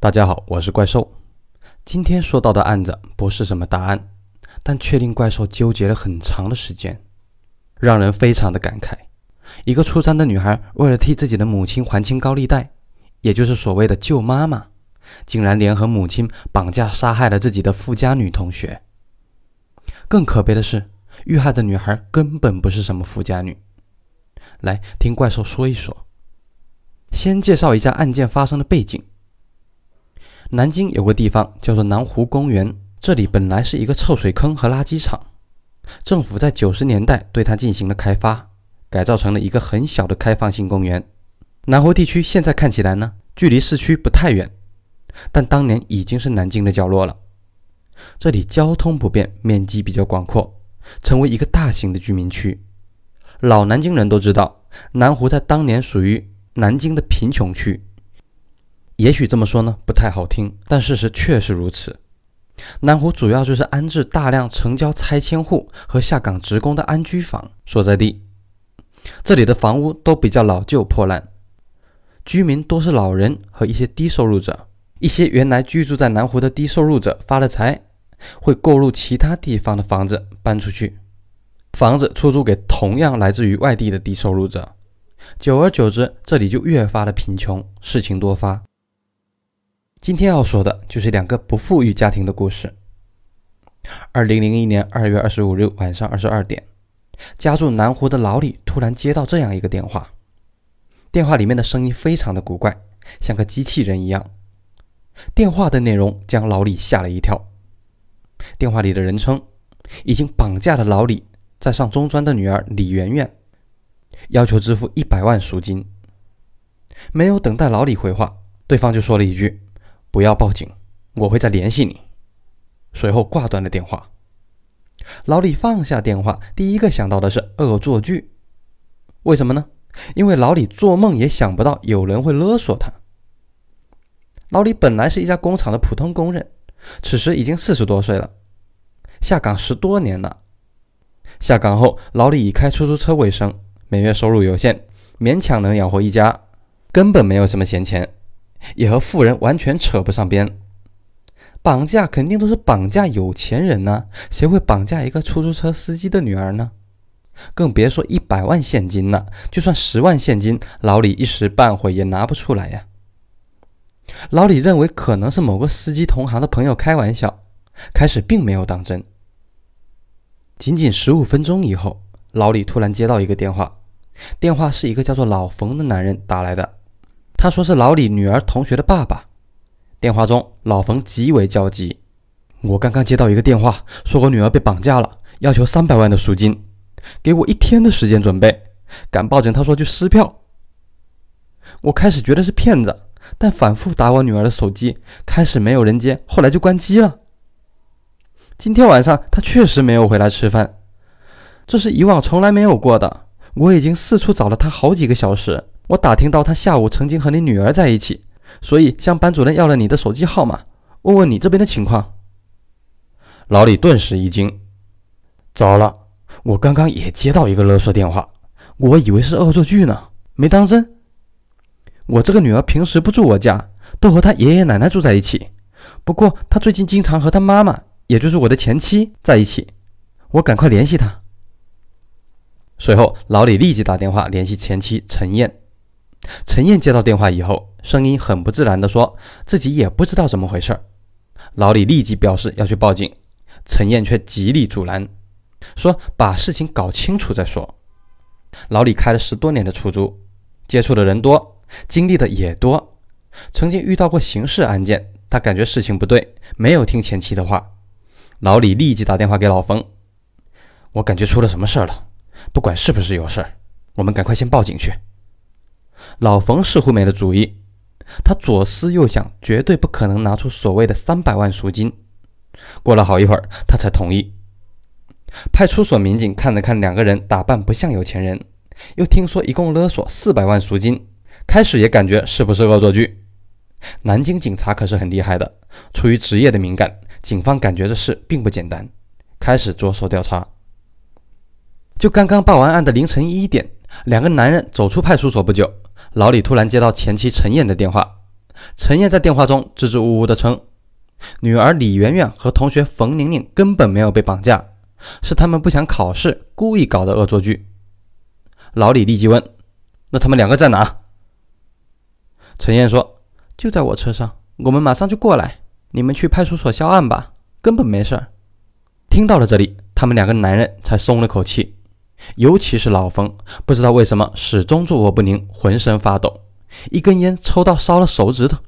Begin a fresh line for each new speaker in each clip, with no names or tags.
大家好，我是怪兽。今天说到的案子不是什么大案，但却令怪兽纠结了很长的时间，让人非常的感慨。一个初三的女孩为了替自己的母亲还清高利贷，也就是所谓的救妈妈，竟然联合母亲绑架杀害了自己的富家女同学。更可悲的是，遇害的女孩根本不是什么富家女。来听怪兽说一说。先介绍一下案件发生的背景。南京有个地方叫做南湖公园，这里本来是一个臭水坑和垃圾场，政府在九十年代对它进行了开发，改造成了一个很小的开放性公园。南湖地区现在看起来呢，距离市区不太远，但当年已经是南京的角落了。这里交通不便，面积比较广阔，成为一个大型的居民区。老南京人都知道，南湖在当年属于南京的贫穷区。也许这么说呢不太好听，但事实确实如此。南湖主要就是安置大量城郊拆迁户和下岗职工的安居房所在地。这里的房屋都比较老旧破烂，居民多是老人和一些低收入者。一些原来居住在南湖的低收入者发了财，会购入其他地方的房子搬出去，房子出租给同样来自于外地的低收入者。久而久之，这里就越发的贫穷，事情多发。今天要说的就是两个不富裕家庭的故事。二零零一年二月二十五日晚上二十二点，家住南湖的老李突然接到这样一个电话，电话里面的声音非常的古怪，像个机器人一样。电话的内容将老李吓了一跳。电话里的人称，已经绑架了老李在上中专的女儿李媛媛，要求支付一百万赎金。没有等待老李回话，对方就说了一句。不要报警，我会再联系你。随后挂断了电话。老李放下电话，第一个想到的是恶作剧。为什么呢？因为老李做梦也想不到有人会勒索他。老李本来是一家工厂的普通工人，此时已经四十多岁了，下岗十多年了。下岗后，老李以开出租车为生，每月收入有限，勉强能养活一家，根本没有什么闲钱。也和富人完全扯不上边，绑架肯定都是绑架有钱人呢，谁会绑架一个出租车司机的女儿呢？更别说一百万现金了，就算十万现金，老李一时半会也拿不出来呀。老李认为可能是某个司机同行的朋友开玩笑，开始并没有当真。仅仅十五分钟以后，老李突然接到一个电话，电话是一个叫做老冯的男人打来的。他说是老李女儿同学的爸爸。电话中，老冯极为焦急：“我刚刚接到一个电话，说我女儿被绑架了，要求三百万的赎金，给我一天的时间准备。敢报警，他说就撕票。”我开始觉得是骗子，但反复打我女儿的手机，开始没有人接，后来就关机了。今天晚上他确实没有回来吃饭，这是以往从来没有过的。我已经四处找了他好几个小时。我打听到他下午曾经和你女儿在一起，所以向班主任要了你的手机号码，问问你这边的情况。老李顿时一惊，糟了，我刚刚也接到一个勒索电话，我以为是恶作剧呢，没当真。我这个女儿平时不住我家，都和她爷爷奶奶住在一起，不过她最近经常和她妈妈，也就是我的前妻在一起，我赶快联系她。随后，老李立即打电话联系前妻陈燕。陈燕接到电话以后，声音很不自然地说：“自己也不知道怎么回事。”老李立即表示要去报警，陈燕却极力阻拦，说：“把事情搞清楚再说。”老李开了十多年的出租，接触的人多，经历的也多，曾经遇到过刑事案件，他感觉事情不对，没有听前妻的话。老李立即打电话给老冯：“我感觉出了什么事儿了，不管是不是有事儿，我们赶快先报警去。”老冯似乎没了主意，他左思右想，绝对不可能拿出所谓的三百万赎金。过了好一会儿，他才同意。派出所民警看了看两个人打扮不像有钱人，又听说一共勒索四百万赎金，开始也感觉是不是恶作剧。南京警察可是很厉害的，出于职业的敏感，警方感觉这事并不简单，开始着手调查。就刚刚报完案的凌晨一点，两个男人走出派出所不久。老李突然接到前妻陈燕的电话，陈燕在电话中支支吾吾地称，女儿李媛媛和同学冯宁宁根本没有被绑架，是他们不想考试，故意搞的恶作剧。老李立即问：“那他们两个在哪？”陈燕说：“就在我车上，我们马上就过来。你们去派出所销案吧，根本没事儿。”听到了这里，他们两个男人才松了口气，尤其是老冯，不知道为什么始终坐卧不宁，浑身发抖，一根烟抽到烧了手指头，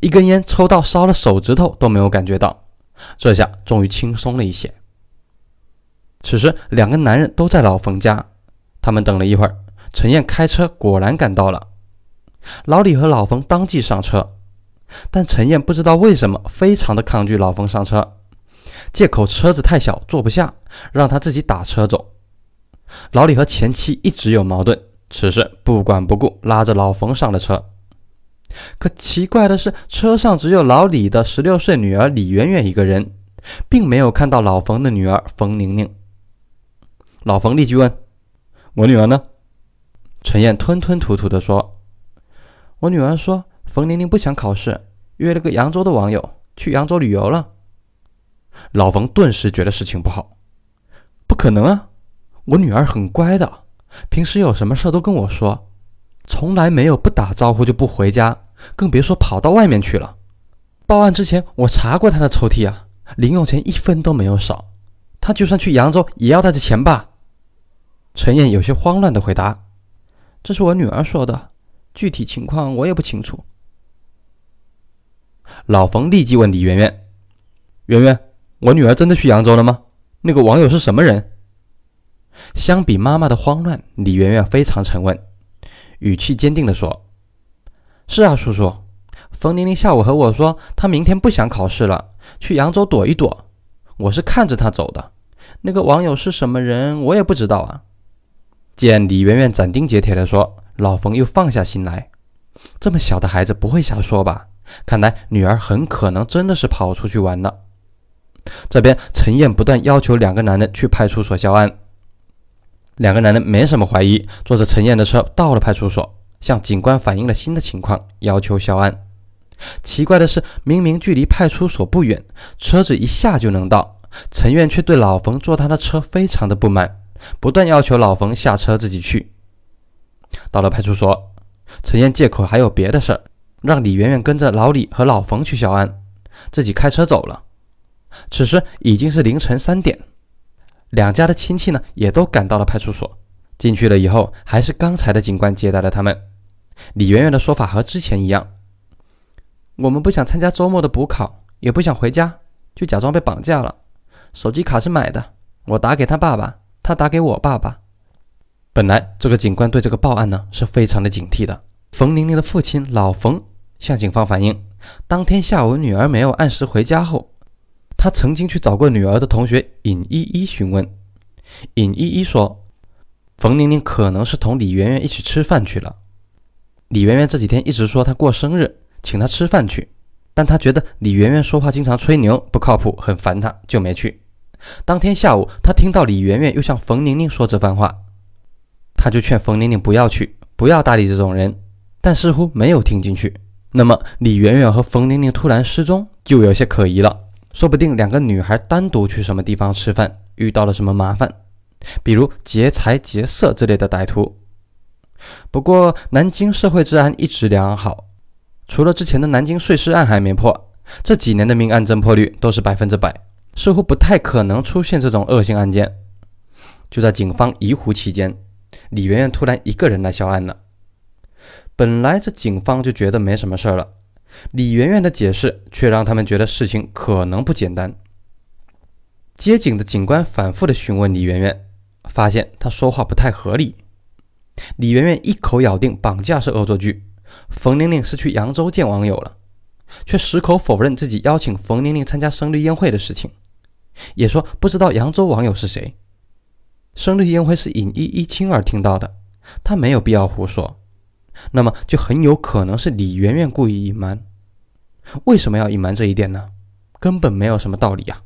一根烟抽到烧了手指头都没有感觉到，这下终于轻松了一些。此时，两个男人都在老冯家，他们等了一会儿，陈燕开车果然赶到了，老李和老冯当即上车，但陈燕不知道为什么非常的抗拒老冯上车。借口车子太小坐不下，让他自己打车走。老李和前妻一直有矛盾，此时不管不顾，拉着老冯上了车。可奇怪的是，车上只有老李的十六岁女儿李媛媛一个人，并没有看到老冯的女儿冯宁宁。老冯立即问：“我女儿呢？”陈燕吞吞吐吐地说：“我女儿说，冯宁宁不想考试，约了个扬州的网友去扬州旅游了。”老冯顿时觉得事情不好，不可能啊！我女儿很乖的，平时有什么事都跟我说，从来没有不打招呼就不回家，更别说跑到外面去了。报案之前我查过她的抽屉啊，零用钱一分都没有少。她就算去扬州也要带着钱吧？陈燕有些慌乱地回答：“这是我女儿说的，具体情况我也不清楚。”老冯立即问李媛媛：“媛媛。”我女儿真的去扬州了吗？那个网友是什么人？相比妈妈的慌乱，李媛媛非常沉稳，语气坚定地说：“是啊，叔叔，冯玲玲下午和我说，她明天不想考试了，去扬州躲一躲。我是看着她走的。那个网友是什么人，我也不知道啊。”见李媛媛斩钉截铁地说，老冯又放下心来。这么小的孩子不会瞎说吧？看来女儿很可能真的是跑出去玩了。这边陈燕不断要求两个男人去派出所销案，两个男人没什么怀疑，坐着陈燕的车到了派出所，向警官反映了新的情况，要求销案。奇怪的是，明明距离派出所不远，车子一下就能到，陈燕却对老冯坐他的车非常的不满，不断要求老冯下车自己去。到了派出所，陈燕借口还有别的事儿，让李媛媛跟着老李和老冯去销案，自己开车走了。此时已经是凌晨三点，两家的亲戚呢也都赶到了派出所。进去了以后，还是刚才的警官接待了他们。李媛媛的说法和之前一样：“我们不想参加周末的补考，也不想回家，就假装被绑架了。手机卡是买的，我打给他爸爸，他打给我爸爸。”本来这个警官对这个报案呢是非常的警惕的。冯玲玲的父亲老冯向警方反映，当天下午女儿没有按时回家后。他曾经去找过女儿的同学尹依依询问，尹依依说，冯宁宁可能是同李媛媛一起吃饭去了。李媛媛这几天一直说她过生日，请她吃饭去，但她觉得李媛媛说话经常吹牛，不靠谱，很烦她，就没去。当天下午，她听到李媛媛又向冯宁宁说这番话，她就劝冯宁宁不要去，不要搭理这种人，但似乎没有听进去。那么，李媛媛和冯宁宁突然失踪，就有些可疑了。说不定两个女孩单独去什么地方吃饭，遇到了什么麻烦，比如劫财劫色之类的歹徒。不过南京社会治安一直良好，除了之前的南京碎尸案还没破，这几年的命案侦破率都是百分之百，似乎不太可能出现这种恶性案件。就在警方疑惑期间，李媛媛突然一个人来销案了。本来这警方就觉得没什么事儿了。李媛媛的解释却让他们觉得事情可能不简单。接警的警官反复的询问李媛媛，发现她说话不太合理。李媛媛一口咬定绑架是恶作剧，冯玲玲是去扬州见网友了，却矢口否认自己邀请冯玲玲参加生日宴会的事情，也说不知道扬州网友是谁。生日宴会是尹依依亲耳听到的，她没有必要胡说。那么就很有可能是李媛媛故意隐瞒。为什么要隐瞒这一点呢？根本没有什么道理呀！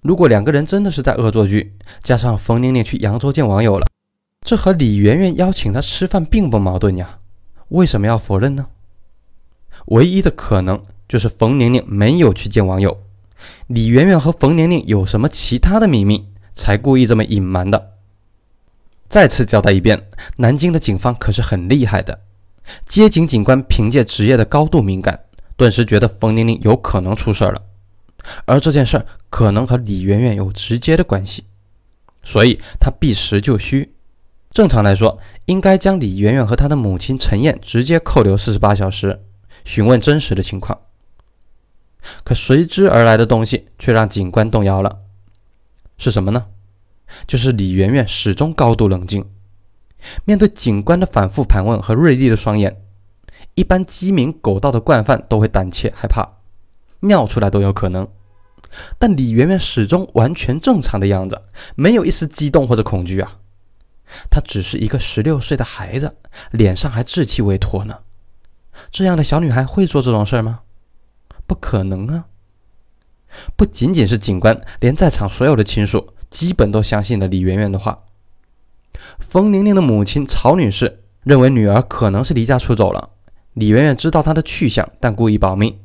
如果两个人真的是在恶作剧，加上冯玲玲去扬州见网友了，这和李媛媛邀请她吃饭并不矛盾呀。为什么要否认呢？唯一的可能就是冯宁宁没有去见网友，李媛媛和冯宁宁有什么其他的秘密，才故意这么隐瞒的。再次交代一遍，南京的警方可是很厉害的。接警警官凭借职业的高度敏感，顿时觉得冯玲玲有可能出事儿了，而这件事儿可能和李媛媛有直接的关系，所以他避实就虚。正常来说，应该将李媛媛和她的母亲陈燕直接扣留四十八小时，询问真实的情况。可随之而来的东西却让警官动摇了，是什么呢？就是李媛媛始终高度冷静，面对警官的反复盘问和锐利的双眼，一般鸡鸣狗盗的惯犯都会胆怯害怕，尿出来都有可能。但李媛媛始终完全正常的样子，没有一丝激动或者恐惧啊。她只是一个十六岁的孩子，脸上还稚气未脱呢。这样的小女孩会做这种事吗？不可能啊！不仅仅是警官，连在场所有的亲属。基本都相信了李媛媛的话。冯宁宁的母亲曹女士认为女儿可能是离家出走了。李媛媛知道她的去向，但故意保密。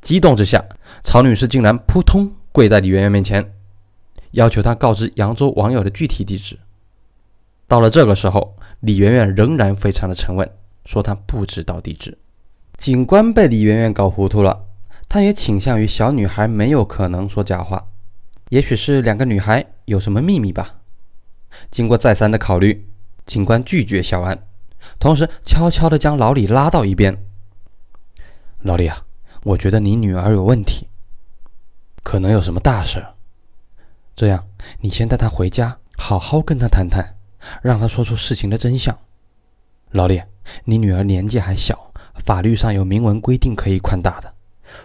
激动之下，曹女士竟然扑通跪在李媛媛面前，要求她告知扬州网友的具体地址。到了这个时候，李媛媛仍然非常的沉稳，说她不知道地址。警官被李媛媛搞糊涂了，他也倾向于小女孩没有可能说假话。也许是两个女孩有什么秘密吧。经过再三的考虑，警官拒绝小安，同时悄悄地将老李拉到一边。老李啊，我觉得你女儿有问题，可能有什么大事。这样，你先带她回家，好好跟她谈谈，让她说出事情的真相。老李，你女儿年纪还小，法律上有明文规定可以宽大的。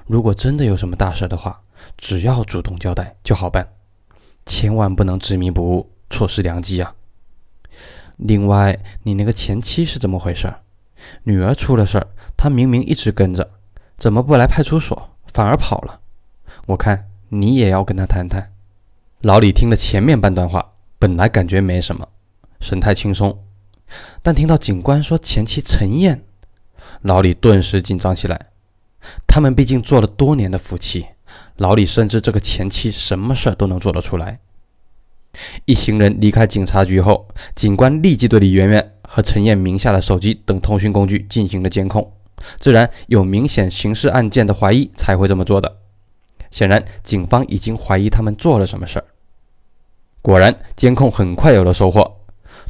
如果真的有什么大事的话，只要主动交代就好办，千万不能执迷不悟，错失良机啊！另外，你那个前妻是怎么回事？女儿出了事儿，她明明一直跟着，怎么不来派出所，反而跑了？我看你也要跟她谈谈。老李听了前面半段话，本来感觉没什么，神态轻松，但听到警官说前妻陈燕，老李顿时紧张起来。他们毕竟做了多年的夫妻。老李深知这个前妻什么事儿都能做得出来。一行人离开警察局后，警官立即对李媛媛和陈燕名下的手机等通讯工具进行了监控。自然有明显刑事案件的怀疑才会这么做的。显然，警方已经怀疑他们做了什么事儿。果然，监控很快有了收获。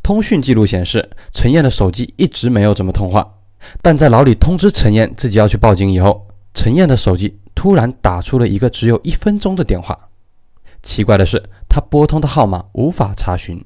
通讯记录显示，陈燕的手机一直没有怎么通话，但在老李通知陈燕自己要去报警以后，陈燕的手机。突然打出了一个只有一分钟的电话，奇怪的是，他拨通的号码无法查询。